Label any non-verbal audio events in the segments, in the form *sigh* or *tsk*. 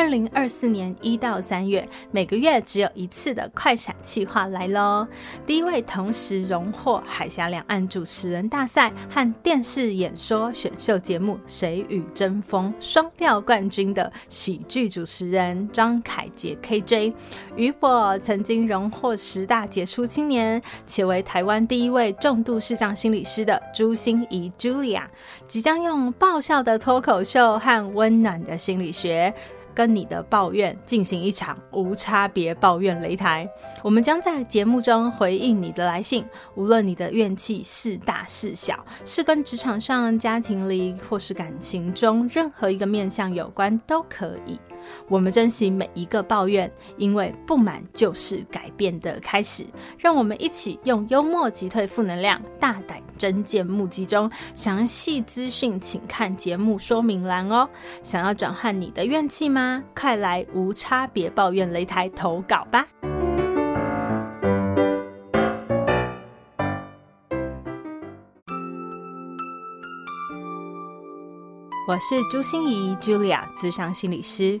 二零二四年一到三月，每个月只有一次的快闪计划来喽！第一位同时荣获海峡两岸主持人大赛和电视演说选秀节目《谁与争锋》双料冠军的喜剧主持人张凯杰 KJ，与我曾经荣获十大杰出青年，且为台湾第一位重度视障心理师的朱心怡 Julia，即将用爆笑的脱口秀和温暖的心理学。跟你的抱怨进行一场无差别抱怨擂台，我们将在节目中回应你的来信，无论你的怨气是大是小，是跟职场上、家庭里或是感情中任何一个面向有关都可以。我们珍惜每一个抱怨，因为不满就是改变的开始。让我们一起用幽默击退负能量，大胆真见目击中，详细资讯请看节目说明栏哦。想要转换你的怨气吗？快来无差别抱怨擂台投稿吧！我是朱心怡 Julia，咨商心理师。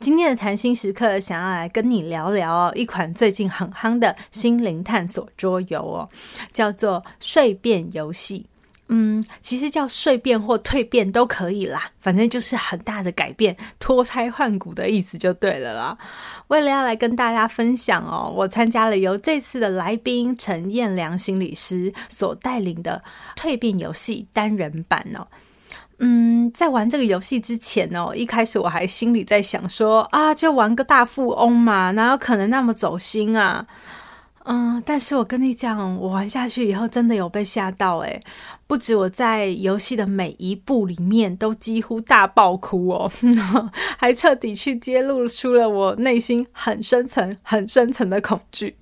今天的谈心时刻，想要来跟你聊聊哦，一款最近很夯的心灵探索桌游哦，叫做蜕变游戏。嗯，其实叫蜕变或蜕变都可以啦，反正就是很大的改变、脱胎换骨的意思就对了啦。为了要来跟大家分享哦，我参加了由这次的来宾陈彦良心理师所带领的蜕变游戏单人版哦。嗯，在玩这个游戏之前哦，一开始我还心里在想说啊，就玩个大富翁嘛，哪有可能那么走心啊？嗯，但是我跟你讲，我玩下去以后真的有被吓到诶，不止我在游戏的每一步里面都几乎大爆哭哦，*laughs* 还彻底去揭露出了我内心很深层、很深层的恐惧。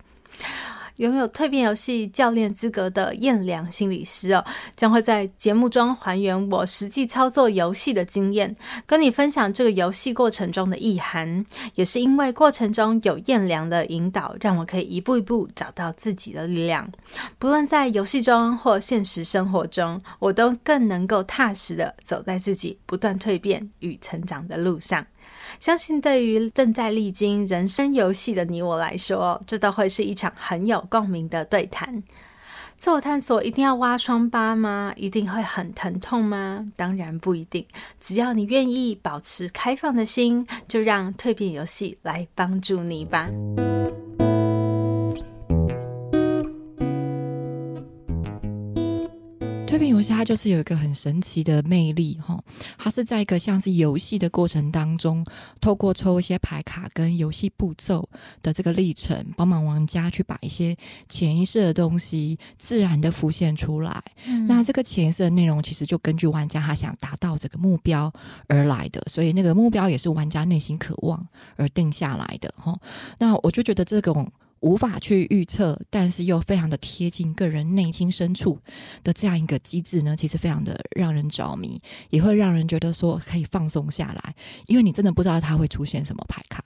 拥有蜕变游戏教练资格的彦良心理师哦，将会在节目中还原我实际操作游戏的经验，跟你分享这个游戏过程中的意涵。也是因为过程中有彦良的引导，让我可以一步一步找到自己的力量。不论在游戏中或现实生活中，我都更能够踏实的走在自己不断蜕变与成长的路上。相信对于正在历经人生游戏的你我来说，这都会是一场很有共鸣的对谈。自我探索一定要挖疮疤吗？一定会很疼痛吗？当然不一定。只要你愿意保持开放的心，就让蜕变游戏来帮助你吧。蜕变游戏它就是有一个很神奇的魅力哈，它是在一个像是游戏的过程当中，透过抽一些牌卡跟游戏步骤的这个历程，帮忙玩家去把一些潜意识的东西自然的浮现出来。嗯、那这个潜意识的内容其实就根据玩家他想达到这个目标而来的，所以那个目标也是玩家内心渴望而定下来的哈。那我就觉得这种。无法去预测，但是又非常的贴近个人内心深处的这样一个机制呢，其实非常的让人着迷，也会让人觉得说可以放松下来，因为你真的不知道它会出现什么牌卡。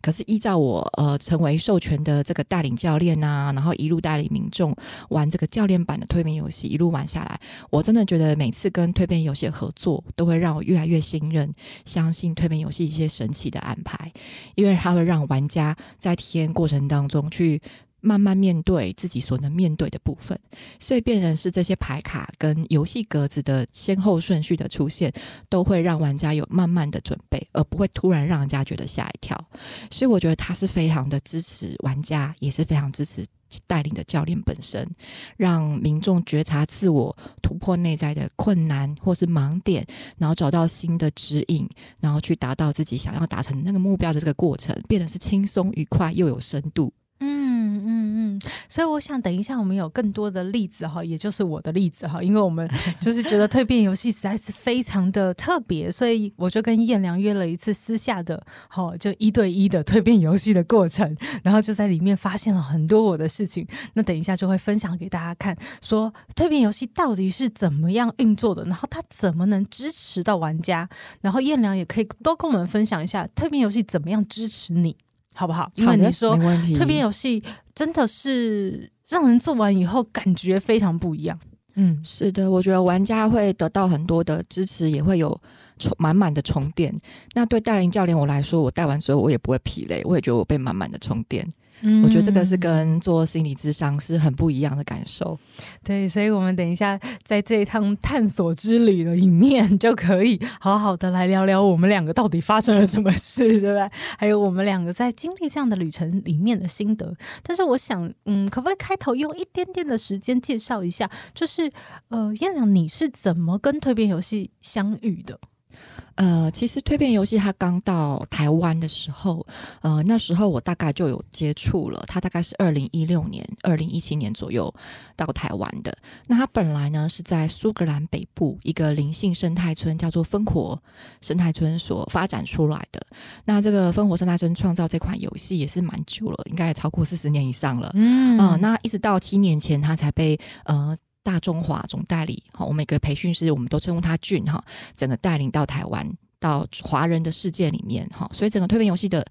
可是依照我呃成为授权的这个带领教练啊，然后一路带领民众玩这个教练版的推变游戏，一路玩下来，我真的觉得每次跟推变游戏合作，都会让我越来越信任、相信推变游戏一些神奇的安排，因为它会让玩家在体验过程当中。去慢慢面对自己所能面对的部分，所以变成是这些牌卡跟游戏格子的先后顺序的出现，都会让玩家有慢慢的准备，而不会突然让人家觉得吓一跳。所以我觉得他是非常的支持玩家，也是非常支持带领的教练本身，让民众觉察自我、突破内在的困难或是盲点，然后找到新的指引，然后去达到自己想要达成那个目标的这个过程，变得是轻松愉快又有深度。所以我想等一下我们有更多的例子哈，也就是我的例子哈，因为我们 *laughs* 就是觉得蜕变游戏实在是非常的特别，所以我就跟彦良约了一次私下的，好就一对一的蜕变游戏的过程，然后就在里面发现了很多我的事情。那等一下就会分享给大家看，说蜕变游戏到底是怎么样运作的，然后它怎么能支持到玩家，然后彦良也可以多跟我们分享一下蜕变游戏怎么样支持你。好不好？因为你说蜕变游戏真的是让人做完以后感觉非常不一样。嗯，是的，我觉得玩家会得到很多的支持，也会有充满满的充电。那对带领教练我来说，我带完之后我也不会疲累，我也觉得我被满满的充电。嗯，我觉得这个是跟做心理咨商是很不一样的感受。对，所以我们等一下在这一趟探索之旅的里面，就可以好好的来聊聊我们两个到底发生了什么事，对不对？*laughs* 还有我们两个在经历这样的旅程里面的心得。但是我想，嗯，可不可以开头用一点点的时间介绍一下，就是呃，燕良，你是怎么跟蜕变游戏相遇的？呃，其实蜕变游戏它刚到台湾的时候，呃，那时候我大概就有接触了。它大概是二零一六年、二零一七年左右到台湾的。那它本来呢是在苏格兰北部一个灵性生态村，叫做烽火生态村所发展出来的。那这个烽火生态村创造这款游戏也是蛮久了，应该也超过四十年以上了。嗯，呃，那一直到七年前，它才被呃。大中华总代理，好，我们每个培训师，我们都称呼他俊哈，整个带领到台湾，到华人的世界里面哈，所以整个蜕变游戏的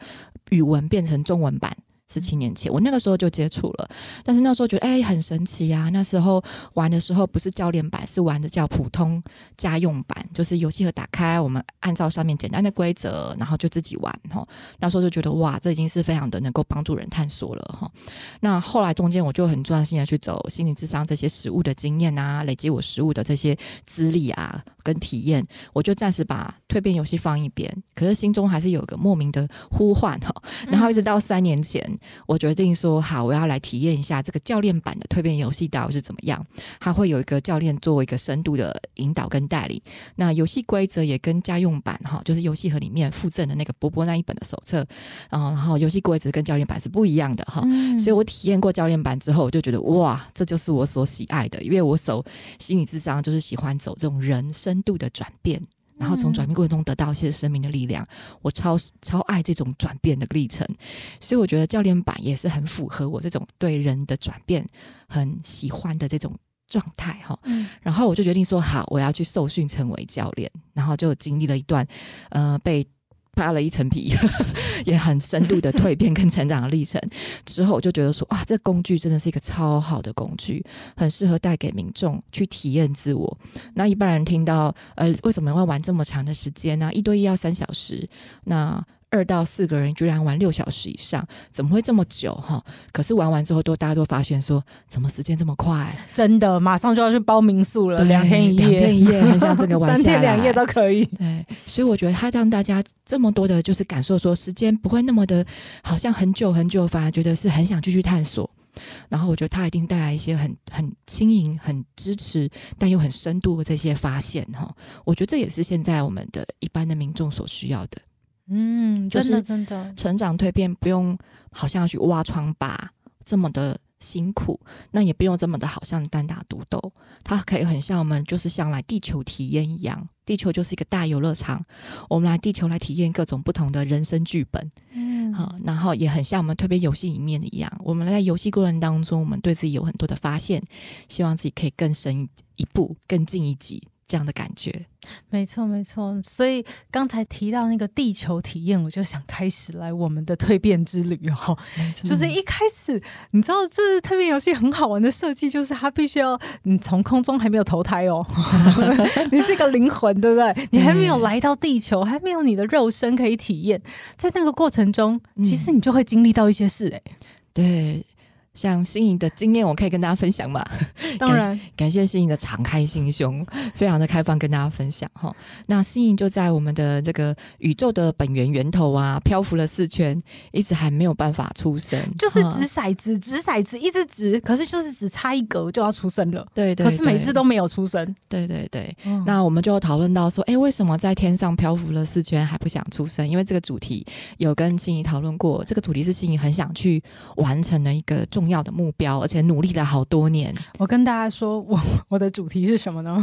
语文变成中文版。十七年前，我那个时候就接触了，但是那时候觉得哎、欸、很神奇啊！那时候玩的时候不是教练版，是玩的叫普通家用版，就是游戏盒打开，我们按照上面简单的规则，然后就自己玩哈。那时候就觉得哇，这已经是非常的能够帮助人探索了哈。那后来中间我就很专心的去走心理智商这些实物的经验啊，累积我实物的这些资历啊跟体验，我就暂时把蜕变游戏放一边，可是心中还是有个莫名的呼唤哈。然后一直到三年前。嗯我决定说好，我要来体验一下这个教练版的蜕变游戏到底是怎么样。它会有一个教练做一个深度的引导跟带领。那游戏规则也跟家用版哈，就是游戏盒里面附赠的那个波波那一本的手册，然后然后游戏规则跟教练版是不一样的哈。嗯、所以我体验过教练版之后，我就觉得哇，这就是我所喜爱的，因为我手心理智商就是喜欢走这种人深度的转变。然后从转变过程中得到一些生命的力量，我超超爱这种转变的历程，所以我觉得教练版也是很符合我这种对人的转变很喜欢的这种状态哈。嗯，然后我就决定说好，我要去受训成为教练，然后就经历了一段呃被。扒了一层皮，*laughs* 也很深度的蜕变跟成长的历程。之后我就觉得说，哇，这工具真的是一个超好的工具，很适合带给民众去体验自我。那一般人听到，呃，为什么要玩这么长的时间呢？一对一要三小时，那。二到四个人居然玩六小时以上，怎么会这么久哈？可是玩完之后都大家都发现说，怎么时间这么快？真的，马上就要去包民宿了，两天一夜，两天一夜，很像这个 *laughs* 玩下，三天两夜都可以。对，所以我觉得他让大家这么多的，就是感受说时间不会那么的，好像很久很久，反而觉得是很想继续探索。然后我觉得他一定带来一些很很轻盈、很支持，但又很深度的这些发现哈。我觉得这也是现在我们的一般的民众所需要的。嗯，真的真的，成长蜕变不用好像要去挖疮疤这么的辛苦，那也不用这么的好像单打独斗，它可以很像我们就是像来地球体验一样，地球就是一个大游乐场，我们来地球来体验各种不同的人生剧本，嗯，好，然后也很像我们蜕变游戏里面的一样，我们在游戏过程当中，我们对自己有很多的发现，希望自己可以更深一步，更进一级。这样的感觉，没错没错。所以刚才提到那个地球体验，我就想开始来我们的蜕变之旅哦。错就是一开始，你知道，就是蜕变游戏很好玩的设计，就是它必须要你从空中还没有投胎哦，*laughs* 你是一个灵魂，对不对？你还没有来到地球，还没有你的肉身可以体验，在那个过程中，其实你就会经历到一些事，哎、嗯，对。像心仪的经验，我可以跟大家分享嘛？*laughs* 当然，感谢心仪的敞开心胸，非常的开放跟大家分享哈。那心仪就在我们的这个宇宙的本源源头啊，漂浮了四圈，一直还没有办法出生，就是掷骰子，掷骰子一直掷，可是就是只差一格就要出生了，对，对对，可是每次都没有出生，对对对。嗯、那我们就讨论到说，哎、欸，为什么在天上漂浮了四圈还不想出生？因为这个主题有跟心仪讨论过，这个主题是心仪很想去完成的一个重。重要的目标，而且努力了好多年。我跟大家说，我 *laughs* 我的主题是什么呢？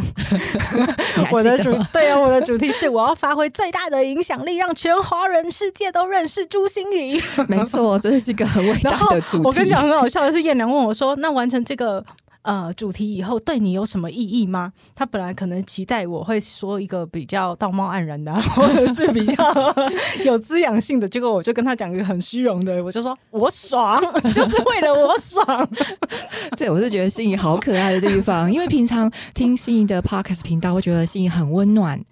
*laughs* 我的主对啊，我的主题是我要发挥最大的影响力，让全华人世界都认识朱心怡。*laughs* 没错，这是一个很伟大的主题。我跟你讲，很好笑的是，燕良问我说：“那完成这个。”呃，主题以后对你有什么意义吗？他本来可能期待我会说一个比较道貌岸然的，*laughs* 或者是比较 *laughs* 有滋养性的，结果我就跟他讲一个很虚荣的，我就说我爽，*laughs* 就是为了我爽。对，我是觉得心仪好可爱的地方，因为平常听心仪的 Podcast 频道，会觉得心仪很温暖。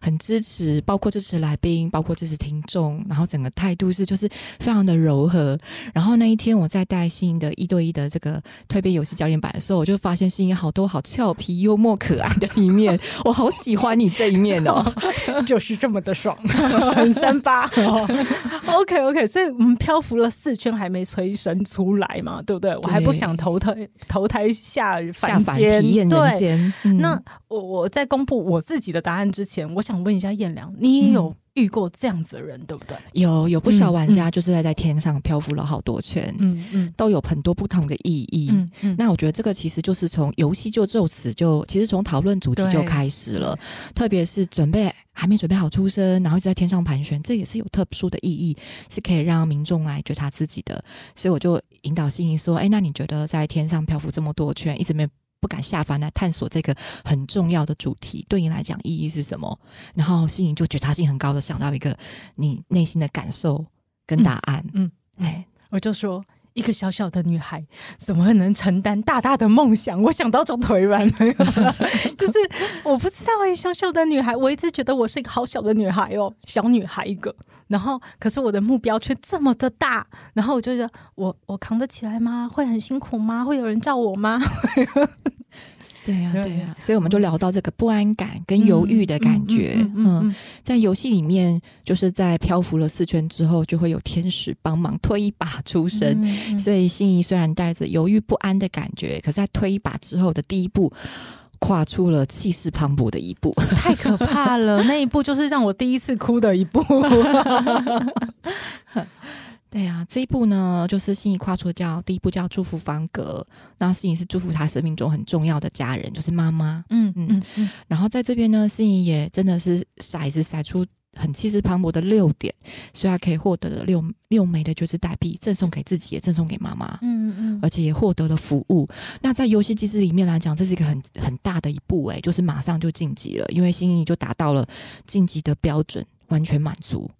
很支持，包括支持来宾，包括支持听众，然后整个态度是就是非常的柔和。然后那一天我在带芯仪的一对一的这个蜕变游戏教练版的时候，我就发现芯仪好多好俏皮、幽默、可爱的一面，*laughs* 我好喜欢你这一面哦，*laughs* 就是这么的爽，很三八。*laughs* OK OK，所以我们漂浮了四圈还没催生出来嘛，对不对？对我还不想投胎投胎下凡间体验人间。嗯、那我我在公布我自己的答案之前，我。想问一下燕良，你也有遇过这样子的人，嗯、对不对？有有不少玩家就是在在天上漂浮了好多圈，嗯嗯，都有很多不同的意义。嗯嗯，那我觉得这个其实就是从游戏就就此就，其实从讨论主题就开始了。特别是准备还没准备好出生，然后一直在天上盘旋，这也是有特殊的意义，是可以让民众来觉察自己的。所以我就引导心仪说：“哎，那你觉得在天上漂浮这么多圈，一直没？”不敢下凡来探索这个很重要的主题，对你来讲意义是什么？然后心仪就觉察性很高的想到一个你内心的感受跟答案。嗯，哎、嗯，我就说一个小小的女孩怎么会能承担大大的梦想？我想到就腿软了，*laughs* 就是我不知道哎，小小的女孩，我一直觉得我是一个好小的女孩哦，小女孩一个。然后，可是我的目标却这么的大，然后我就觉得，我我扛得起来吗？会很辛苦吗？会有人罩我吗？对呀、啊，对呀、啊，所以我们就聊到这个不安感跟犹豫的感觉。嗯，在游戏里面，就是在漂浮了四圈之后，就会有天使帮忙推一把出生。嗯嗯嗯，所以心仪虽然带着犹豫不安的感觉，可是在推一把之后的第一步。跨出了气势磅礴的一步，*laughs* 太可怕了！那一步就是让我第一次哭的一步。*laughs* 对呀、啊，这一步呢，就是心仪跨出叫第一步，叫祝福方格。那心仪是祝福他生命中很重要的家人，就是妈妈。嗯嗯嗯。然后在这边呢，心仪也真的是骰子骰出。很气势磅礴的六点，所以他可以获得了六六枚的就是代币，赠送给自己，也赠送给妈妈。嗯嗯嗯，而且也获得了服务。那在游戏机制里面来讲，这是一个很很大的一步，诶，就是马上就晋级了，因为心仪就达到了晋级的标准，完全满足。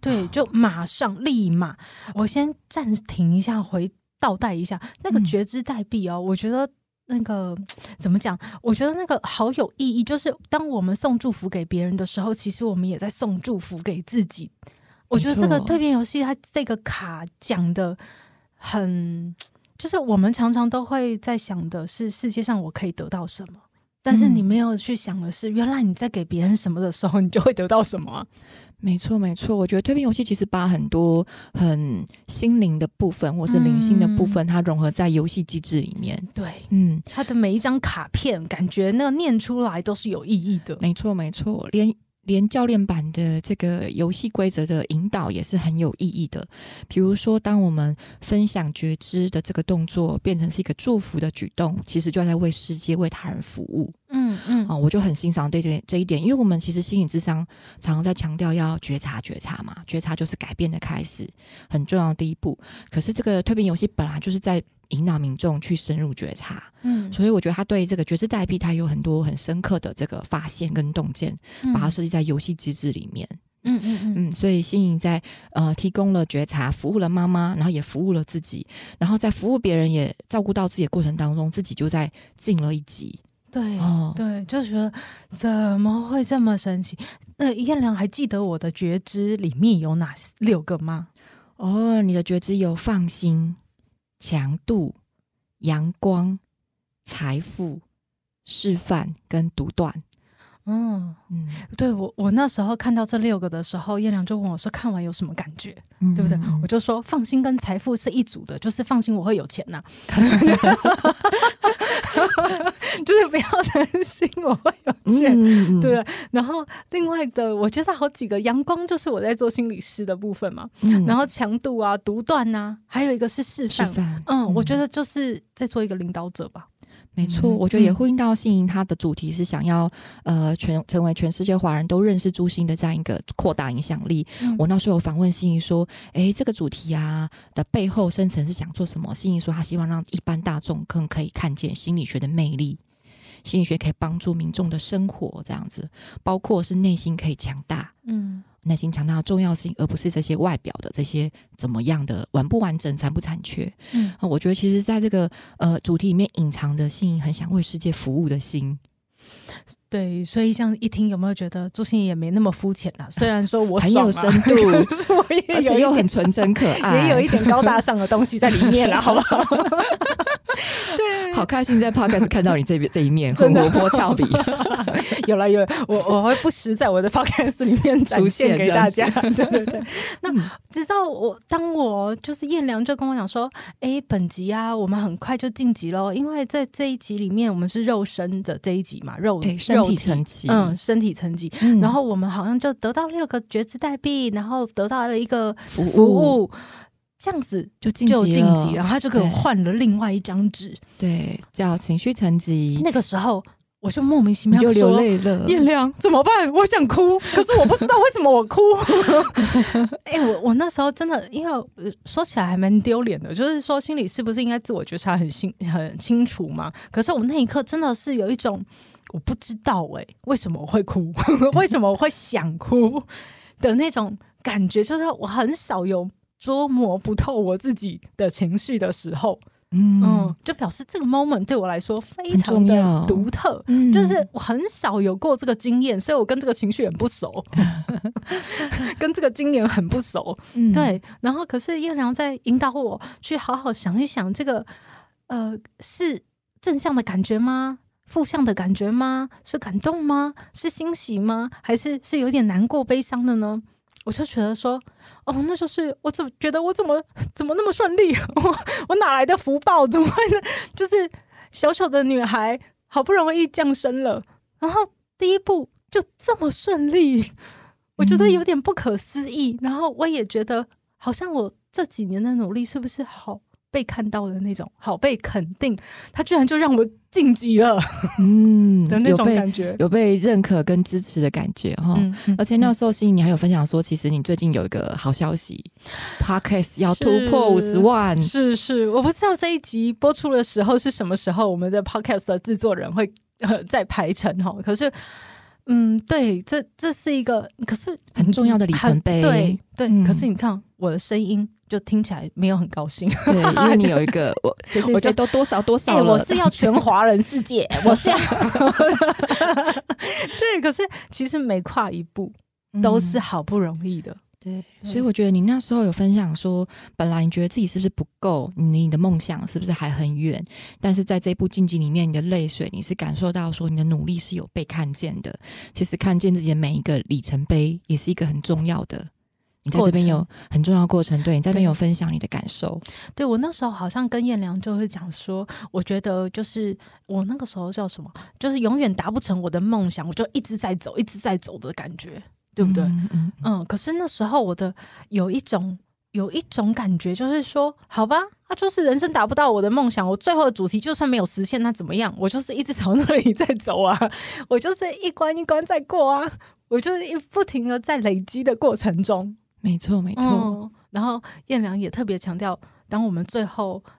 对，就马上立马。我先暂停一下，回倒带一下那个觉知代币哦，嗯、我觉得。那个 *tsk* 怎么讲？我觉得那个好有意义，就是当我们送祝福给别人的时候，其实我们也在送祝福给自己。我觉得这个蜕变游戏，它这个卡讲的很，*tsk* 就是我们常常都会在想的是世界上我可以得到什么，但是你没有去想的是，原来你在给别人什么的时候，你就会得到什么。没错，没错。我觉得蜕变游戏其实把很多很心灵的部分，或是灵性的部分，嗯、它融合在游戏机制里面。对，嗯，它的每一张卡片，感觉那念出来都是有意义的。没错，没错，连。连教练版的这个游戏规则的引导也是很有意义的。比如说，当我们分享觉知的这个动作变成是一个祝福的举动，其实就在为世界、为他人服务。嗯嗯，啊、嗯，我就很欣赏对这这一点，因为我们其实心理智商常常在强调要觉察觉察嘛，觉察就是改变的开始，很重要的第一步。可是这个蜕变游戏本来就是在。引导民众去深入觉察，嗯，所以我觉得他对这个觉知代币，他有很多很深刻的这个发现跟洞见，嗯、把它设计在游戏机制里面，嗯嗯嗯，嗯，所以新颖在呃提供了觉察，服务了妈妈，然后也服务了自己，然后在服务别人也照顾到自己的过程当中，自己就在进了一级，对，哦、对，就觉得怎么会这么神奇？那燕良还记得我的觉知里面有哪六个吗？哦，你的觉知有放心。强度、阳光、财富、示范跟独断，嗯嗯，对我我那时候看到这六个的时候，叶良就问我说：“看完有什么感觉？嗯、对不对？”我就说：“放心，跟财富是一组的，就是放心我会有钱呐、啊，*laughs* 就是不要担心我会有钱。嗯”对。然后另外的，我觉得好几个阳光就是我在做心理师的部分嘛。嗯、然后强度啊、独断呐，还有一个是示范。示范嗯，嗯，我觉得就是在做一个领导者吧。没错，我觉得也呼应到信莹，他的主题是想要呃全成为全世界华人都认识朱星的这样一个扩大影响力。嗯、我那时候有访问信莹说，诶，这个主题啊的背后深层是想做什么？信莹说，他希望让一般大众更可以看见心理学的魅力，心理学可以帮助民众的生活，这样子，包括是内心可以强大。嗯。内心强大的重要性，而不是这些外表的这些怎么样的完不完整、残不残缺。嗯，我觉得其实在这个呃主题里面隐藏着心很想为世界服务的心。对，所以这样一听，有没有觉得朱心也没那么肤浅啊？*laughs* 虽然说我很有深度，*laughs* 而且又很纯真可爱，*laughs* 也有一点高大上的东西在里面了，好不好？对，好开心在 Podcast 看到你这边这一面，很活泼俏皮。*laughs* 有了有了，我我会不时在我的 Podcast 里面出现给大家。*laughs* 对对对，那直到我当我就是燕良就跟我讲说，哎，本集啊，我们很快就晋级喽，因为在这一集里面，我们是肉身的这一集嘛，肉身体层级，嗯，身体层级，嗯、然后我们好像就得到六个觉知代币，然后得到了一个服务。这样子就晋级了，然后他就给我换了另外一张纸，对，叫情绪层级。那个时候我就莫名其妙就流泪了。燕良怎么办？我想哭，*laughs* 可是我不知道为什么我哭。*laughs* 哎、欸，我我那时候真的，因为说起来还蛮丢脸的，就是说心里是不是应该自我觉察很清很清楚嘛？可是我那一刻真的是有一种我不知道哎、欸，为什么我会哭？*laughs* 为什么我会想哭的那种感觉？就是我很少有。捉摸不透我自己的情绪的时候，嗯，嗯，就表示这个 moment 对我来说非常的独特，嗯、就是我很少有过这个经验，所以我跟这个情绪很不熟，*laughs* 跟这个经验很不熟，嗯、对。然后，可是燕良在引导我去好好想一想，这个呃，是正向的感觉吗？负向的感觉吗？是感动吗？是欣喜吗？还是是有点难过、悲伤的呢？我就觉得说。哦，那就是我怎么觉得我怎么怎么那么顺利？*laughs* 我我哪来的福报？*laughs* 怎么会呢？就是小小的女孩好不容易降生了，然后第一步就这么顺利，我觉得有点不可思议。嗯、然后我也觉得，好像我这几年的努力是不是好？被看到的那种，好被肯定，他居然就让我晋级了，*laughs* 嗯的那种感觉，有被，有被认可跟支持的感觉哈。嗯嗯、而且那时候，心你还有分享说，其实你最近有一个好消息，Podcast 要突破五十万，是是，我不知道这一集播出的时候是什么时候，我们的 Podcast 的制作人会呃在排程哈。可是，嗯，对，这这是一个，可是很重要的里程碑，对对。嗯、可是你看我的声音。就听起来没有很高兴，对，因为你有一个 *laughs* 我，我觉得都多少多少我是要全华人世界，*laughs* 我是要，*laughs* 对，可是其实每跨一步都是好不容易的，嗯、对，所以我觉得你那时候有分享说，本来你觉得自己是不是不够，你的梦想是不是还很远，但是在这一部竞技里面，你的泪水你是感受到说你的努力是有被看见的，其实看见自己的每一个里程碑也是一个很重要的。你在这边有很重要的过程，对，你在这边有分享你的感受。对，对我那时候好像跟燕良就会讲说，我觉得就是我那个时候叫什么，就是永远达不成我的梦想，我就一直在走，一直在走的感觉，对不对？嗯嗯，嗯。可是那时候我的有一种有一种感觉，就是说，好吧，那、啊、就是人生达不到我的梦想，我最后的主题就算没有实现，那怎么样？我就是一直朝那里在走啊，*laughs* 我就是一关一关在过啊，我就是一不停的在累积的过程中。没错，没错、嗯。然后燕良也特别强调，当我们最后呃，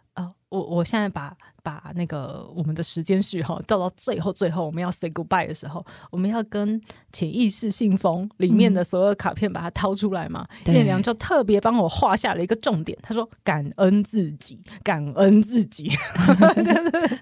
我我现在把把那个我们的时间序哈，到到最后最后我们要 say goodbye 的时候，我们要跟潜意识信封里面的所有卡片把它掏出来嘛。嗯、燕良就特别帮我画下了一个重点，他说：“感恩自己，感恩自己。*laughs* *laughs* ”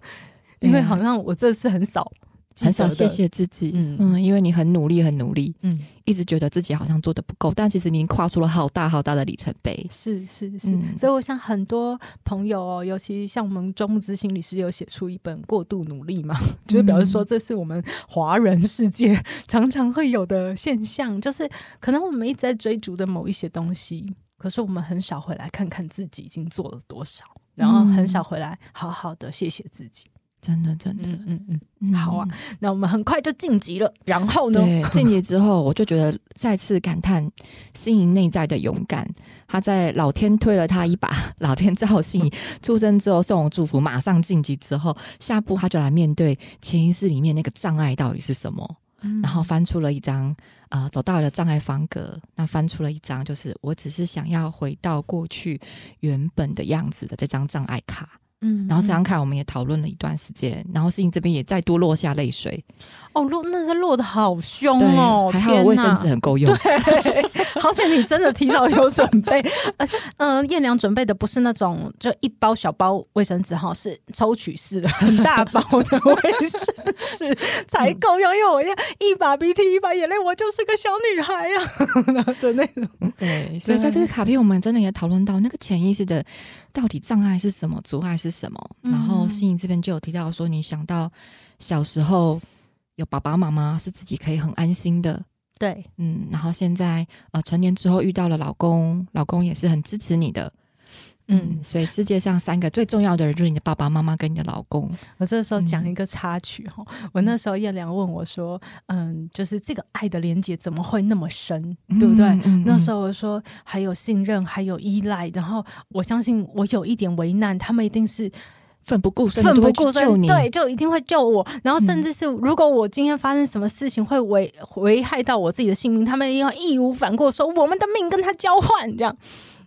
*laughs* 因为好像我这次很少。很少谢谢自己，嗯。嗯，因为你很努力，很努力，嗯，一直觉得自己好像做的不够，但其实你跨出了好大好大的里程碑。是是是，嗯、所以我想很多朋友哦，尤其像我们周慕姿心理师有写出一本《过度努力》嘛，*laughs* 就是表示说这是我们华人世界 *laughs* 常常会有的现象，就是可能我们一直在追逐的某一些东西，可是我们很少回来看看自己已经做了多少，然后很少回来好好的谢谢自己。真的，真的，嗯嗯嗯，好啊，那我们很快就晋级了。然后呢？对，晋级之后，我就觉得再次感叹心仪内在的勇敢。他在老天推了他一把，老天造心仪 *laughs* 出生之后送我祝福，马上晋级之后，下步他就来面对潜意识里面那个障碍到底是什么。嗯、然后翻出了一张，呃，走到了障碍方格，那翻出了一张，就是我只是想要回到过去原本的样子的这张障碍卡。嗯，然后这张卡我们也讨论了一段时间，然后心仪这边也再度落下泪水。哦，落那是落的好凶哦，还好卫生纸很够用。对，*laughs* 好险你真的提早有准备。嗯、呃，彦良准备的不是那种就一包小包卫生纸哈，是抽取式的很大包的卫生纸才够用，因为我要一把鼻涕一把眼泪，我就是个小女孩呀、啊、*laughs* 的那种。对，所以在这个卡片，我们真的也讨论到那个潜意识的到底障碍是什么，阻碍是什么。然后心仪这边就有提到说，你想到小时候。有爸爸妈妈是自己可以很安心的，对，嗯，然后现在呃成年之后遇到了老公，老公也是很支持你的，嗯，嗯，所以世界上三个最重要的人就是你的爸爸妈妈跟你的老公。我这时候讲一个插曲哈，嗯、我那时候叶良问我说，嗯，就是这个爱的连接怎么会那么深，嗯、对不对？那时候我说还有信任，还有依赖，然后我相信我有一点为难，他们一定是。奋不顾身，奋不顾身，对，就一定会救我。然后，甚至是如果我今天发生什么事情会危危害到我自己的性命，他们一定要义无反顾说我们的命跟他交换，这样。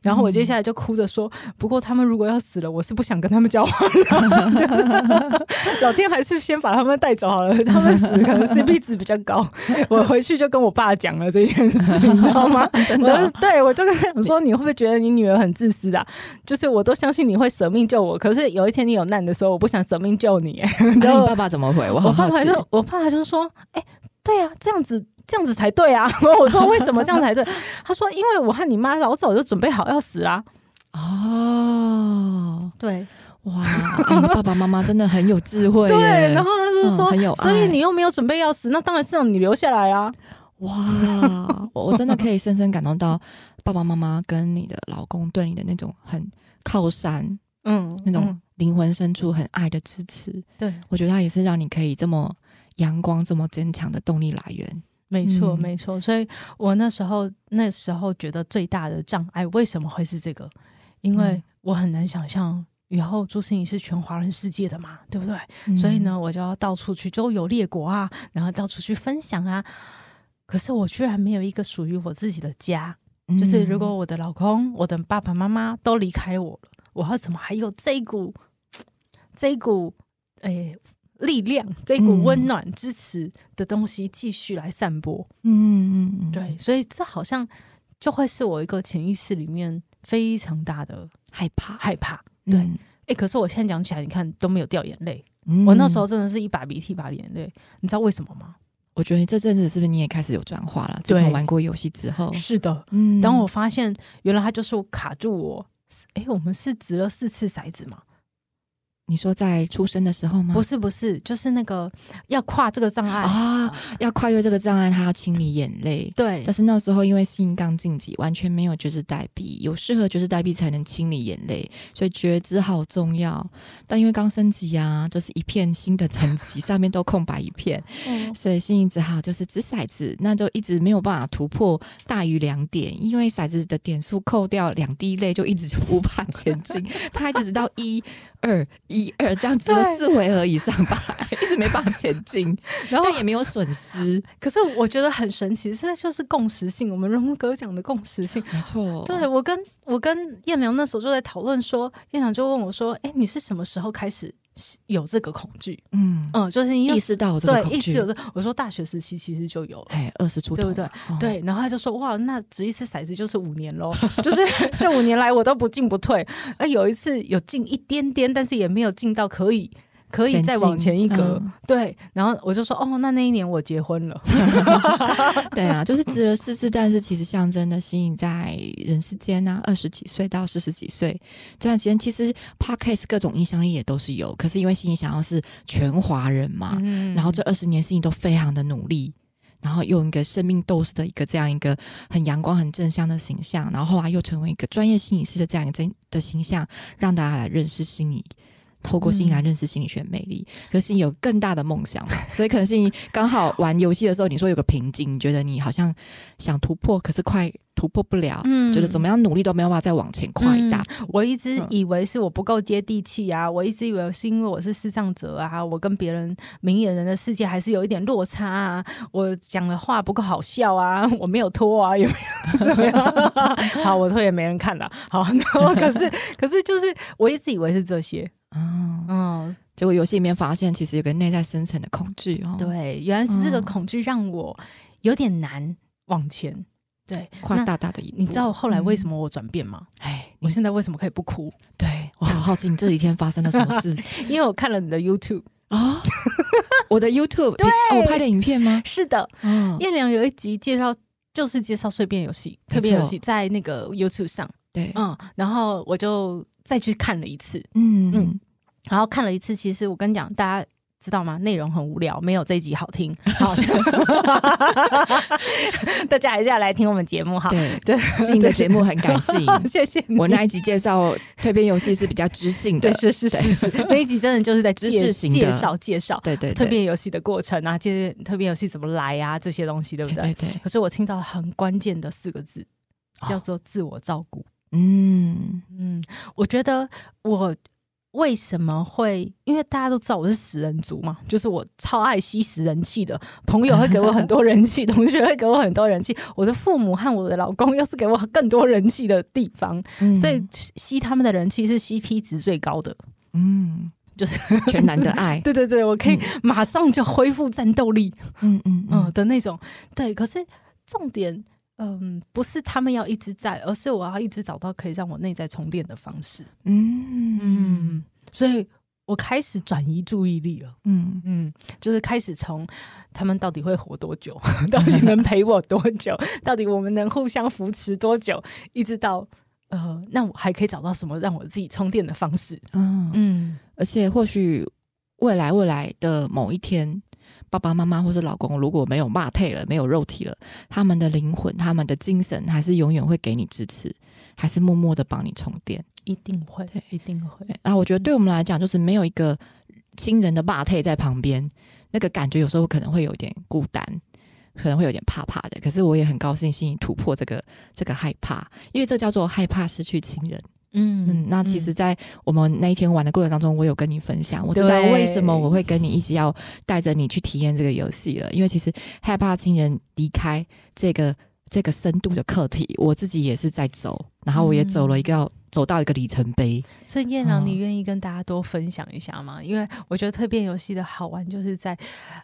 然后我接下来就哭着说：“不过他们如果要死了，我是不想跟他们交往了。*laughs* 老天还是先把他们带走好了，他们死可能 CP 值比较高。我回去就跟我爸讲了这件事，你知道吗？*laughs* 我就，对，我就跟他讲说，你会不会觉得你女儿很自私啊？就是我都相信你会舍命救我，可是有一天你有难的时候，我不想舍命救你。然后你爸爸怎么回？我爸爸就我爸爸就说：哎，对啊，这样子。”这样子才对啊！*laughs* 我说为什么这样才对？*laughs* 他说因为我和你妈老早就准备好要死啦。哦，对，哇，爸爸妈妈真的很有智慧。*laughs* 对，然后他就说，很有，所以你又没有准备要死，那当然是让你留下来啊。哇，我真的可以深深感动到爸爸妈妈跟你的老公对你的那种很靠山，嗯，那种灵魂深处很爱的支持。对，我觉得他也是让你可以这么阳光、这么坚强的动力来源。没错，没错，所以我那时候那时候觉得最大的障碍为什么会是这个？因为我很难想象以后朱思怡是全华人世界的嘛，对不对？嗯、所以呢，我就要到处去周游列国啊，然后到处去分享啊。可是我居然没有一个属于我自己的家，嗯、就是如果我的老公、我的爸爸妈妈都离开我了，我要怎么还有这一股这一股诶？力量，这股温暖、支持的东西继续来散播。嗯嗯嗯，对，所以这好像就会是我一个潜意识里面非常大的害怕，害怕。对，哎、嗯欸，可是我现在讲起来，你看都没有掉眼泪。嗯、我那时候真的是一把鼻涕一把眼泪，你知道为什么吗？我觉得这阵子是不是你也开始有转化了？自从玩过游戏之后，是的。嗯，当我发现原来他就是我卡住我，哎、欸，我们是掷了四次骰子吗？你说在出生的时候吗？不是，不是，就是那个要跨这个障碍啊，要跨越这个障碍，他要清理眼泪。对，但是那时候因为心刚晋级，完全没有觉知代币，有适合觉知代币才能清理眼泪，所以觉知好重要。但因为刚升级啊，就是一片新的层级，上面都空白一片，嗯、所以心只好就是掷骰子，那就一直没有办法突破大于两点，因为骰子的点数扣掉两滴泪，就一直就无法前进，*laughs* 他一直直到一。二一二 *laughs* 这样子了四回合以上吧，*laughs* 一直没办法前进，*laughs* 然后但也没有损失。可是我觉得很神奇，这就是共识性。我们荣哥讲的共识性，没错。对，我跟我跟彦良那时候就在讨论说，彦良就问我说：“哎、欸，你是什么时候开始？”有这个恐惧，嗯嗯，就是意识到这个恐惧，对，意识有这个。我说大学时期其实就有了，哎，二十出头，对不对？哦、对，然后他就说，哇，那掷一次骰子就是五年喽，就是 *laughs* 这五年来我都不进不退，而有一次有进一点点，但是也没有进到可以可以再往前一格。嗯、对，然后我就说，哦，那那一年我结婚了。*laughs* 对啊，就是值得试试，但是其实象征的吸引在人世间啊，二十几岁到四十几岁这段时间，其实 Podcast 各种影响力也都是有。可是因为心怡想要是全华人嘛，嗯、然后这二十年心怡都非常的努力。然后用一个生命斗士的一个这样一个很阳光、很正向的形象，然后后来又成为一个专业心理师的这样一个真的形象，让大家来认识心理，透过心理来认识心理学魅力。嗯、可是你有更大的梦想嘛，*laughs* 所以可能是你刚好玩游戏的时候，你说有个瓶颈，你觉得你好像想突破，可是快。突破不了，嗯，觉得怎么样努力都没有办法再往前跨一大，嗯。我一直以为是我不够接地气啊，嗯、我一直以为是因为我是视障者啊，我跟别人明眼人的世界还是有一点落差啊，我讲的话不够好笑啊，*laughs* 我没有脱啊，有没有？怎么样？*laughs* 好，我脱也没人看了。好，然后可是可是就是我一直以为是这些，嗯嗯，结果游戏里面发现其实有个内在深层的恐惧哦。对，原来是这个恐惧让我有点难往前。对，跨大大的一步。你知道后来为什么我转变吗？哎、嗯，我现在为什么可以不哭？对，我好好奇你这几天发生了什么事？*laughs* 因为我看了你的 YouTube 啊、哦，*laughs* 我的 YouTube 对、哦，我拍的影片吗？是的，嗯，燕良有一集介绍，就是介绍碎片游戏、蜕变游戏，在那个 YouTube 上，对，嗯，然后我就再去看了一次，嗯嗯，然后看了一次，其实我跟你讲，大家。知道吗？内容很无聊，没有这一集好听。*laughs* 好，大家还是要来听我们节目哈。对对，新的节目很感性，*laughs* 谢谢你。我那一集介绍蜕变游戏是比较知性的，对，是是是是，*laughs* 那一集真的就是在知识型介绍介绍，对对蜕变游戏的过程啊，介蜕变游戏怎么来啊，这些东西对不对？对。可是我听到很关键的四个字，叫做自我照顾。嗯嗯，我觉得我。为什么会？因为大家都知道我是食人族嘛，就是我超爱吸食人气的。朋友会给我很多人气，*laughs* 同学会给我很多人气，我的父母和我的老公又是给我更多人气的地方，嗯、所以吸他们的人气是 CP 值最高的。嗯，就是全然的爱。*laughs* 对对对，我可以马上就恢复战斗力。嗯嗯嗯的那种。对，可是重点，嗯，不是他们要一直在，而是我要一直找到可以让我内在充电的方式。嗯嗯，所以我开始转移注意力了。嗯嗯，就是开始从他们到底会活多久，*laughs* 到底能陪我多久，到底我们能互相扶持多久，一直到呃，那我还可以找到什么让我自己充电的方式？嗯嗯，而且或许未来未来的某一天。爸爸妈妈或是老公，如果没有骂退了，没有肉体了，他们的灵魂、他们的精神，还是永远会给你支持，还是默默的帮你充电，一定会，一定会。啊，我觉得对我们来讲，就是没有一个亲人的骂退在旁边，那个感觉有时候可能会有点孤单，可能会有点怕怕的。可是我也很高兴，心怡突破这个这个害怕，因为这叫做害怕失去亲人。嗯嗯，那其实，在我们那一天玩的过程当中，我有跟你分享，我知道为什么我会跟你一直要带着你去体验这个游戏了。因为其实害怕亲人离开这个这个深度的课题，我自己也是在走，然后我也走了一个要走到一个里程碑。所以燕郎，你愿意跟大家多分享一下吗？因为我觉得蜕变游戏的好玩就是在，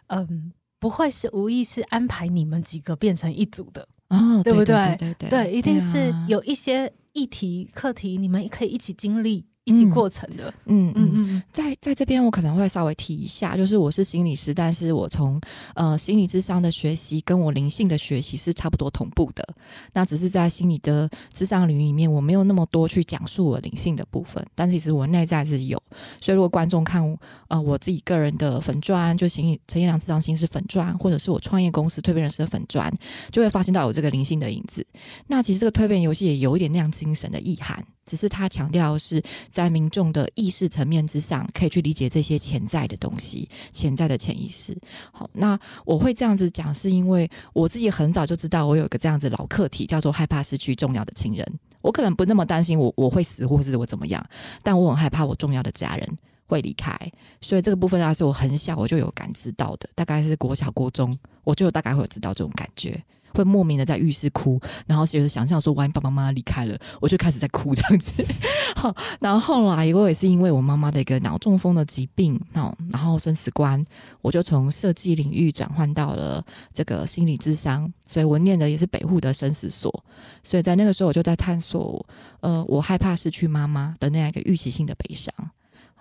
嗯，不会是无意识安排你们几个变成一组的哦，对不对？对对对，对，一定是有一些。议题课题，你们也可以一起经历。一起过程的，嗯。嗯嗯，在在这边我可能会稍微提一下，就是我是心理师，但是我从呃心理智商的学习跟我灵性的学习是差不多同步的，那只是在心理的智商领域里面，我没有那么多去讲述我灵性的部分，但其实我内在是有，所以如果观众看呃我自己个人的粉砖，就心理陈彦良智商心是粉砖，或者是我创业公司蜕变人生的粉砖，就会发现到有这个灵性的影子。那其实这个蜕变游戏也有一点那样精神的意涵。只是他强调是在民众的意识层面之上，可以去理解这些潜在的东西，潜在的潜意识。好，那我会这样子讲，是因为我自己很早就知道，我有一个这样子老课题，叫做害怕失去重要的亲人。我可能不那么担心我我会死，或是我怎么样，但我很害怕我重要的家人会离开。所以这个部分啊，是我很小我就有感知到的，大概是国小、国中，我就大概会有知道这种感觉。会莫名的在浴室哭，然后就是想象说，万一爸爸妈妈离开了，我就开始在哭这样子。*laughs* 好，然后后来我也是因为我妈妈的一个脑中风的疾病，哦，然后生死观，我就从设计领域转换到了这个心理咨商，所以我念的也是北护的生死所。所以在那个时候，我就在探索，呃，我害怕失去妈妈的那样一个预期性的悲伤。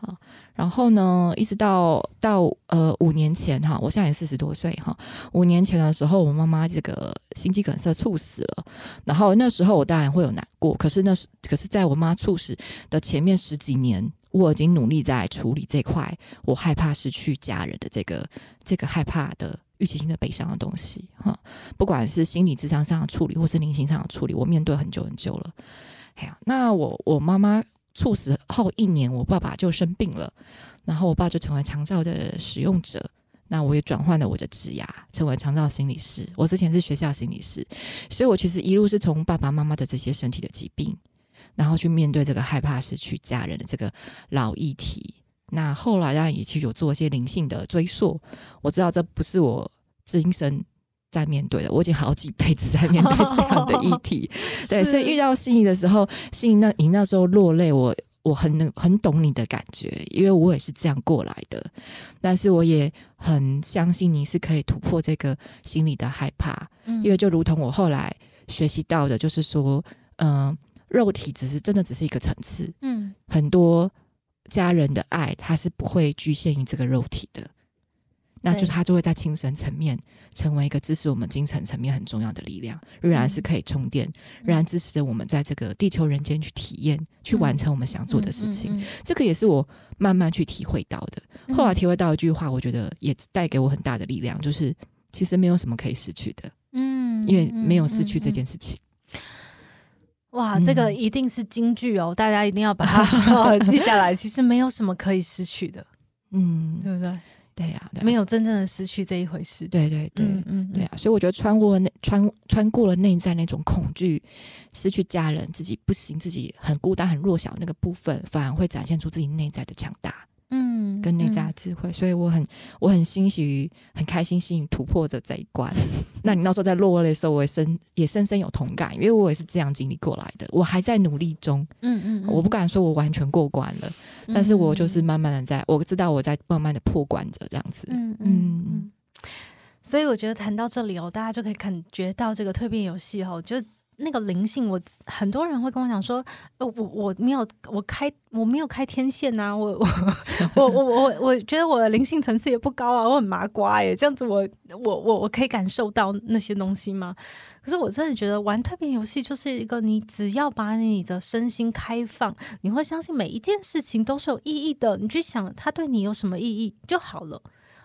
好，然后呢，一直到到呃五年前哈，我现在也四十多岁哈。五年前的时候，我妈妈这个心肌梗塞猝死了。然后那时候我当然会有难过，可是那是可是在我妈猝死的前面十几年，我已经努力在处理这块我害怕失去家人的这个这个害怕的预期性的悲伤的东西哈。不管是心理智商上的处理，或是灵性上的处理，我面对很久很久了。哎呀，那我我妈妈。猝死后一年，我爸爸就生病了，然后我爸就成为长照的使用者。那我也转换了我的职涯，成为长照心理师。我之前是学校心理师，所以我其实一路是从爸爸妈妈的这些身体的疾病，然后去面对这个害怕失去家人的这个老议题。那后来当然也去有做一些灵性的追溯，我知道这不是我今生。在面对的，我已经好几辈子在面对这样的议题，*laughs* 对，所以遇到心仪的时候，心仪那你那时候落泪，我我很能很懂你的感觉，因为我也是这样过来的，但是我也很相信你是可以突破这个心理的害怕，嗯，因为就如同我后来学习到的，就是说，嗯，呃，肉体只是真的只是一个层次，嗯，很多家人的爱，它是不会局限于这个肉体的。那就是他就会在精神层面成为一个支持我们精神层面很重要的力量，仍然是可以充电，仍然支持着我们在这个地球人间去体验、去完成我们想做的事情。这个也是我慢慢去体会到的。后来体会到一句话，我觉得也带给我很大的力量，就是其实没有什么可以失去的。嗯，因为没有失去这件事情。哇，这个一定是金句哦，大家一定要把它 *laughs* 记下来。其实没有什么可以失去的。*laughs* 嗯，对不对？对呀、啊，没有真正的失去这一回事。对对对，嗯嗯，对啊，所以我觉得穿过那穿穿过了内在那种恐惧，失去家人，自己不行，自己很孤单、很弱小那个部分，反而会展现出自己内在的强大。嗯，跟内在的智慧，嗯、所以我很我很欣喜于很开心，吸引突破的这一关。*laughs* 那你那时候在落泪的时候，我也深也深深有同感，因为我也是这样经历过来的。我还在努力中，嗯嗯，我不敢说我完全过关了，嗯、但是我就是慢慢的在，我知道我在慢慢的破关着这样子。嗯嗯嗯。所以我觉得谈到这里哦，大家就可以感觉到这个蜕变游戏哦，就。那个灵性，我很多人会跟我讲说，呃，我我没有我开我没有开天线呐、啊，我我我我我我觉得我的灵性层次也不高啊，我很麻瓜耶，这样子我我我我可以感受到那些东西吗？可是我真的觉得玩蜕变游戏就是一个，你只要把你的身心开放，你会相信每一件事情都是有意义的，你去想它对你有什么意义就好了。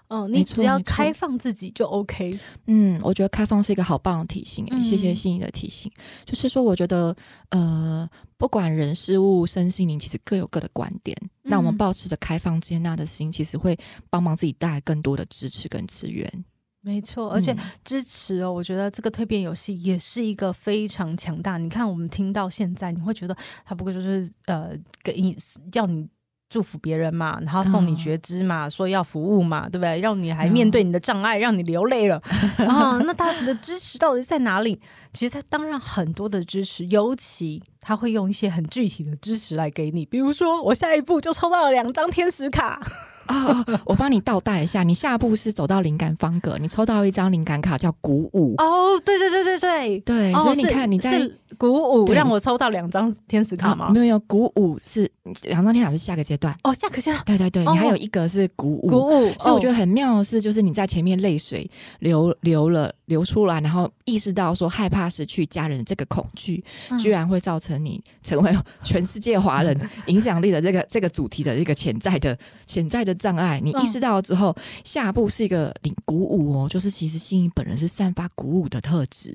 嗯，你只要开放自己就 OK。嗯，我觉得开放是一个好棒的提醒，欸，谢谢心仪的提醒。嗯、就是说，我觉得呃，不管人事物身心灵，其实各有各的观点。嗯、那我们保持着开放接纳的心，其实会帮忙自己带来更多的支持跟资源。没错，而且支持哦，我觉得这个蜕变游戏也是一个非常强大。你看，我们听到现在，你会觉得它不过就是呃，给你要你。祝福别人嘛，然后送你觉知嘛，嗯、说要服务嘛，对不对？让你还面对你的障碍，嗯、让你流泪了 *laughs* 啊！那他的支持到底在哪里？其实他当然很多的支持，尤其他会用一些很具体的知识来给你，比如说我下一步就抽到了两张天使卡。*laughs* 哦，我帮你倒带一下，你下一步是走到灵感方格，你抽到一张灵感卡叫鼓舞。哦，对对对对对对，所以你看你在鼓舞让我抽到两张天使卡吗？没有没有，鼓舞是两张天使卡是下个阶段。哦，下个阶段。对对对，你还有一个是鼓舞。鼓舞，所以我觉得很妙的是，就是你在前面泪水流流了流出来，然后意识到说害怕失去家人的这个恐惧，居然会造成你成为 *laughs* 全世界华人 *laughs* 影响力的这个这个主题的一个潜在的潜在的。障碍，你意识到了之后，下一步是一个领鼓舞哦，就是其实心仪本人是散发鼓舞的特质，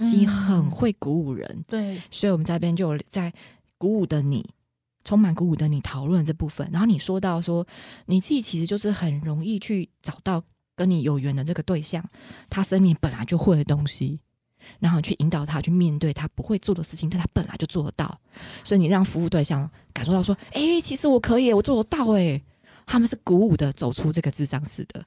心仪很会鼓舞人，对，所以我们这边就在鼓舞的你，充满鼓舞的你讨论这部分，然后你说到说你自己其实就是很容易去找到跟你有缘的这个对象，他生命本来就会的东西，然后去引导他去面对他不会做的事情，但他本来就做得到，所以你让服务对象感受到说，哎、其实我可以，我做得到，哎。他们是鼓舞的走出这个智商室的。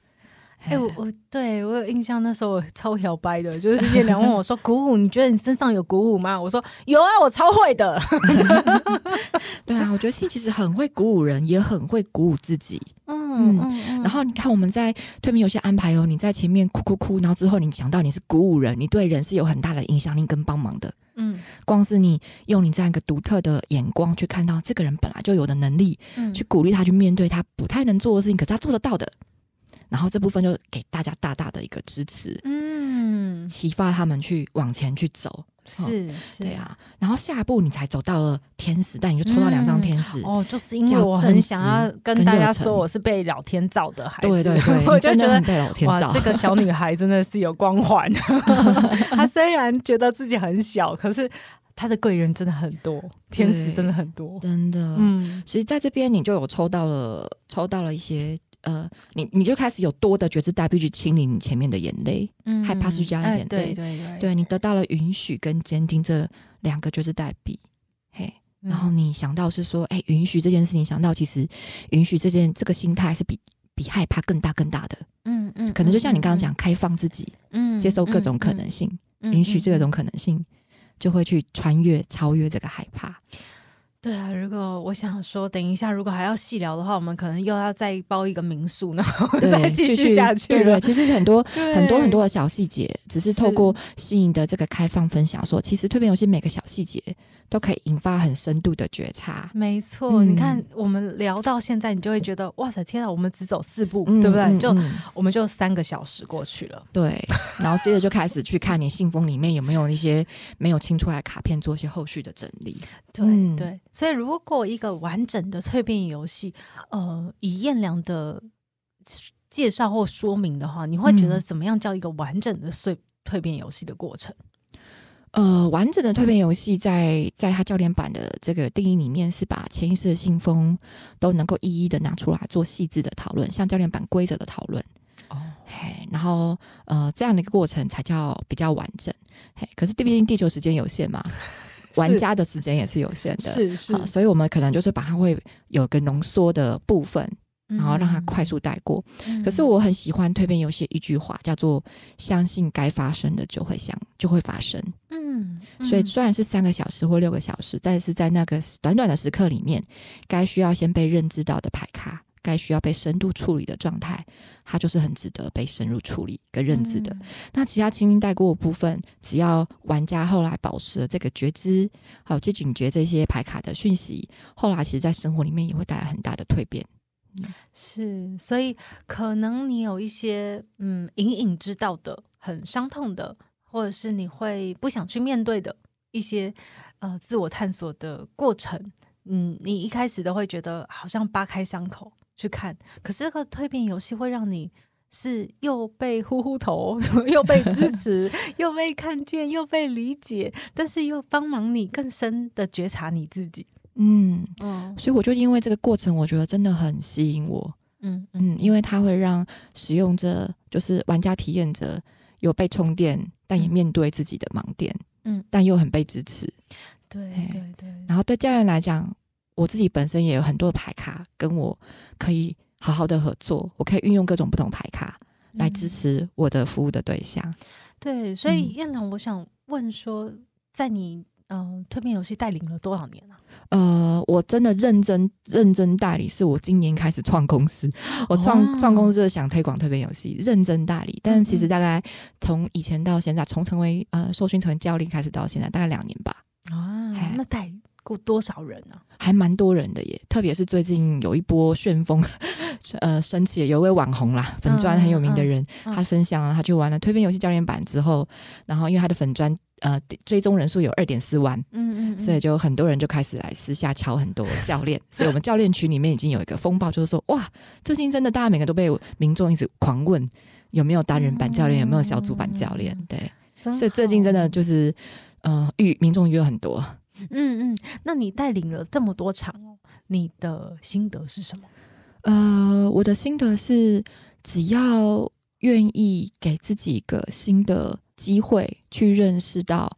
哎、欸，我我对我有印象，那时候我超摇摆的，就是叶良问我说：“鼓舞，你觉得你身上有鼓舞吗？”我说：“有啊，我超会的。*laughs* ”对啊，我觉得信其实很会鼓舞人，也很会鼓舞自己。嗯嗯。然后你看，我们在蜕变有些安排哦，你在前面哭哭哭，然后之后你想到你是鼓舞人，你对人是有很大的影响力跟帮忙的。嗯。光是你用你这样一个独特的眼光去看到这个人本来就有的能力，嗯，去鼓励他去面对他不太能做的事情，可是他做得到的。然后这部分就给大家大大的一个支持，嗯，启发他们去往前去走。是是，对啊。然后下一步你才走到了天使，但你就抽到两张天使。哦，就是因为我很想要跟大家说，我是被老天造的孩子。对对对，*laughs* 我就觉得被老天造。哇，这个小女孩真的是有光环。*laughs* *laughs* 她虽然觉得自己很小，可是她的贵人真的很多，天使真的很多，真的。嗯，所以在这边你就有抽到了，抽到了一些。呃，你你就开始有多的觉知代币去清理你前面的眼泪，嗯，害怕失去家的眼泪，对对对，对你得到了允许跟坚定这两个觉知代币，嘿，然后你想到是说，哎、欸，允许这件事情，想到其实允许这件这个心态是比比害怕更大更大的，嗯嗯，可能就像你刚刚讲，开放自己，嗯，接受各种可能性，允许这种可能性，就会去穿越超越这个害怕。对啊，如果我想说，等一下如果还要细聊的话，我们可能又要再包一个民宿，然后再继续下去。对对，其实很多 *laughs* 很多很多的小细节，只是透过新颖的这个开放分享说，说其实蜕变游戏每个小细节都可以引发很深度的觉察。没错，嗯、你看我们聊到现在，你就会觉得哇塞，天啊，我们只走四步，嗯、对不对？就、嗯、我们就三个小时过去了。对，然后接着就开始去看你信封里面有没有一些没有清出来的卡片，做一些后续的整理。对、嗯、对。所以，如果一个完整的蜕变游戏，呃，以燕良的介绍或说明的话，你会觉得怎么样叫一个完整的蜕蜕变游戏的过程？呃，完整的蜕变游戏在在他教练版的这个定义里面，是把潜意识的信封都能够一一的拿出来做细致的讨论，像教练版规则的讨论。哦，嘿，然后呃，这样的一个过程才叫比较完整。嘿，可是毕竟地球时间有限嘛。*laughs* 玩家的时间也是有限的，是是、啊，所以我们可能就是把它会有个浓缩的部分，然后让它快速带过。嗯、可是我很喜欢蜕变游戏一句话，叫做“相信该发生的就会想就会发生”所以虽然是三个小时或六个小时，但是在那个短短的时刻里面，该需要先被认知到的牌卡。该需要被深度处理的状态，它就是很值得被深入处理跟认知的。嗯、那其他轻音带过的部分，只要玩家后来保持了这个觉知，好去警觉这些牌卡的讯息，后来其实在生活里面也会带来很大的蜕变。嗯、是，所以可能你有一些嗯隐隐知道的很伤痛的，或者是你会不想去面对的一些呃自我探索的过程，嗯，你一开始都会觉得好像扒开伤口。去看，可是这个蜕变游戏会让你是又被呼呼头，*laughs* 又被支持，又被看见，又被理解，但是又帮忙你更深的觉察你自己。嗯嗯，所以我就因为这个过程，我觉得真的很吸引我。嗯嗯，因为它会让使用者，就是玩家体验者，有被充电，但也面对自己的盲点。嗯，但又很被支持。对对对。然后对家人来讲。我自己本身也有很多牌卡，跟我可以好好的合作。我可以运用各种不同牌卡来支持我的服务的对象。嗯、对，所以燕龙，我想问说，在你嗯蜕变游戏带领了多少年啊？呃，我真的认真认真代理，是我今年开始创公司。我创创、哦、公司就是想推广蜕变游戏，认真代理。但是其实大概从以前到现在，从成为呃受训成为教练开始到现在，大概两年吧。啊，嘿那带过多少人呢、啊？还蛮多人的耶，特别是最近有一波旋风，呃，升起有一位网红啦，粉砖很有名的人，嗯嗯、他分享了他去玩了推变游戏教练版之后，然后因为他的粉专呃追踪人数有二点四万，嗯嗯，嗯所以就很多人就开始来私下敲很多教练，*laughs* 所以我们教练群里面已经有一个风暴，就是说哇，最近真的大家每个都被民众一直狂问有没有单人版教练，有没有小组版教练，对，所以最近真的就是呃遇民众约很多。嗯嗯，那你带领了这么多场哦，你的心得是什么？呃，我的心得是，只要愿意给自己一个新的机会，去认识到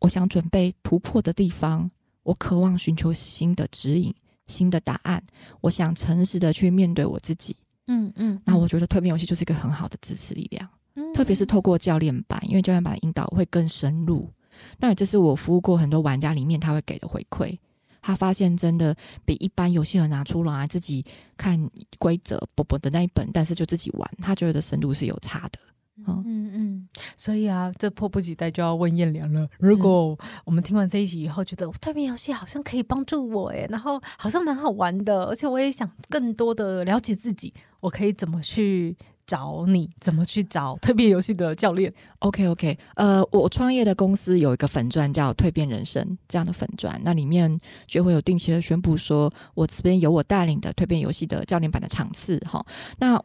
我想准备突破的地方，我渴望寻求新的指引、新的答案，我想诚实的去面对我自己。嗯嗯，嗯那我觉得蜕变游戏就是一个很好的支持力量，嗯、特别是透过教练版，因为教练版的引导会更深入。那这是我服务过很多玩家里面他会给的回馈，他发现真的比一般游戏人拿出来自己看规则、啵啵的那一本，但是就自己玩，他觉得深度是有差的。嗯嗯嗯，所以啊，这迫不及待就要问燕良了。如果我们听完这一集以后，觉得蜕变游戏好像可以帮助我诶，然后好像蛮好玩的，而且我也想更多的了解自己，我可以怎么去找你？怎么去找蜕变游戏的教练？OK OK，呃，我创业的公司有一个粉钻叫蜕变人生这样的粉钻，那里面就会有定期的宣布说，我这边有我带领的蜕变游戏的教练版的场次哈。那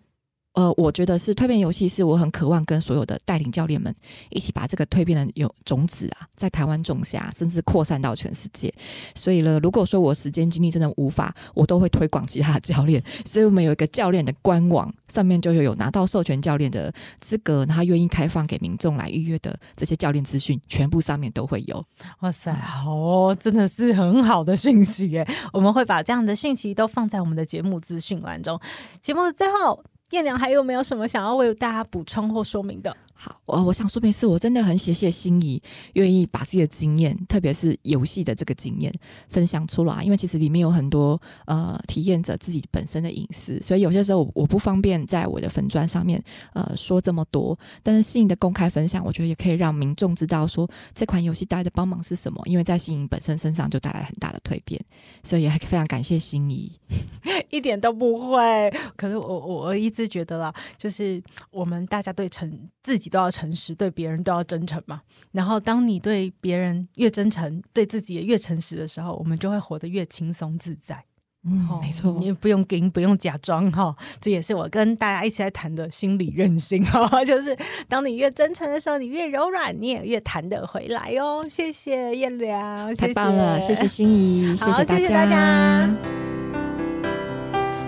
呃，我觉得是蜕变游戏，是我很渴望跟所有的带领教练们一起把这个蜕变的有种子啊，在台湾种下，甚至扩散到全世界。所以呢，如果说我时间精力真的无法，我都会推广其他的教练。所以我们有一个教练的官网，上面就会有拿到授权教练的资格，他愿意开放给民众来预约的这些教练资讯，全部上面都会有。哇塞，好，真的是很好的讯息耶！我们会把这样的讯息都放在我们的节目资讯栏中。节目的最后。燕良还有没有什么想要为大家补充或说明的？好，我我想说明是，我真的很谢谢心怡愿意把自己的经验，特别是游戏的这个经验分享出来，因为其实里面有很多呃体验者自己本身的隐私，所以有些时候我，我不方便在我的粉砖上面呃说这么多。但是心怡的公开分享，我觉得也可以让民众知道说这款游戏带来的帮忙是什么，因为在心怡本身身上就带来很大的蜕变，所以也非常感谢心怡。*laughs* 一点都不会，可是我我我一直觉得啦，就是我们大家对成自己都要诚实，对别人都要真诚嘛。然后当你对别人越真诚，对自己也越诚实的时候，我们就会活得越轻松自在。嗯，没错，你也不用给，不用假装哈。这也是我跟大家一起来谈的心理韧性哈，*laughs* 就是当你越真诚的时候，你越柔软，你也越弹得回来哦。谢谢燕良，太棒了，谢谢心怡，谢谢大家。谢谢大家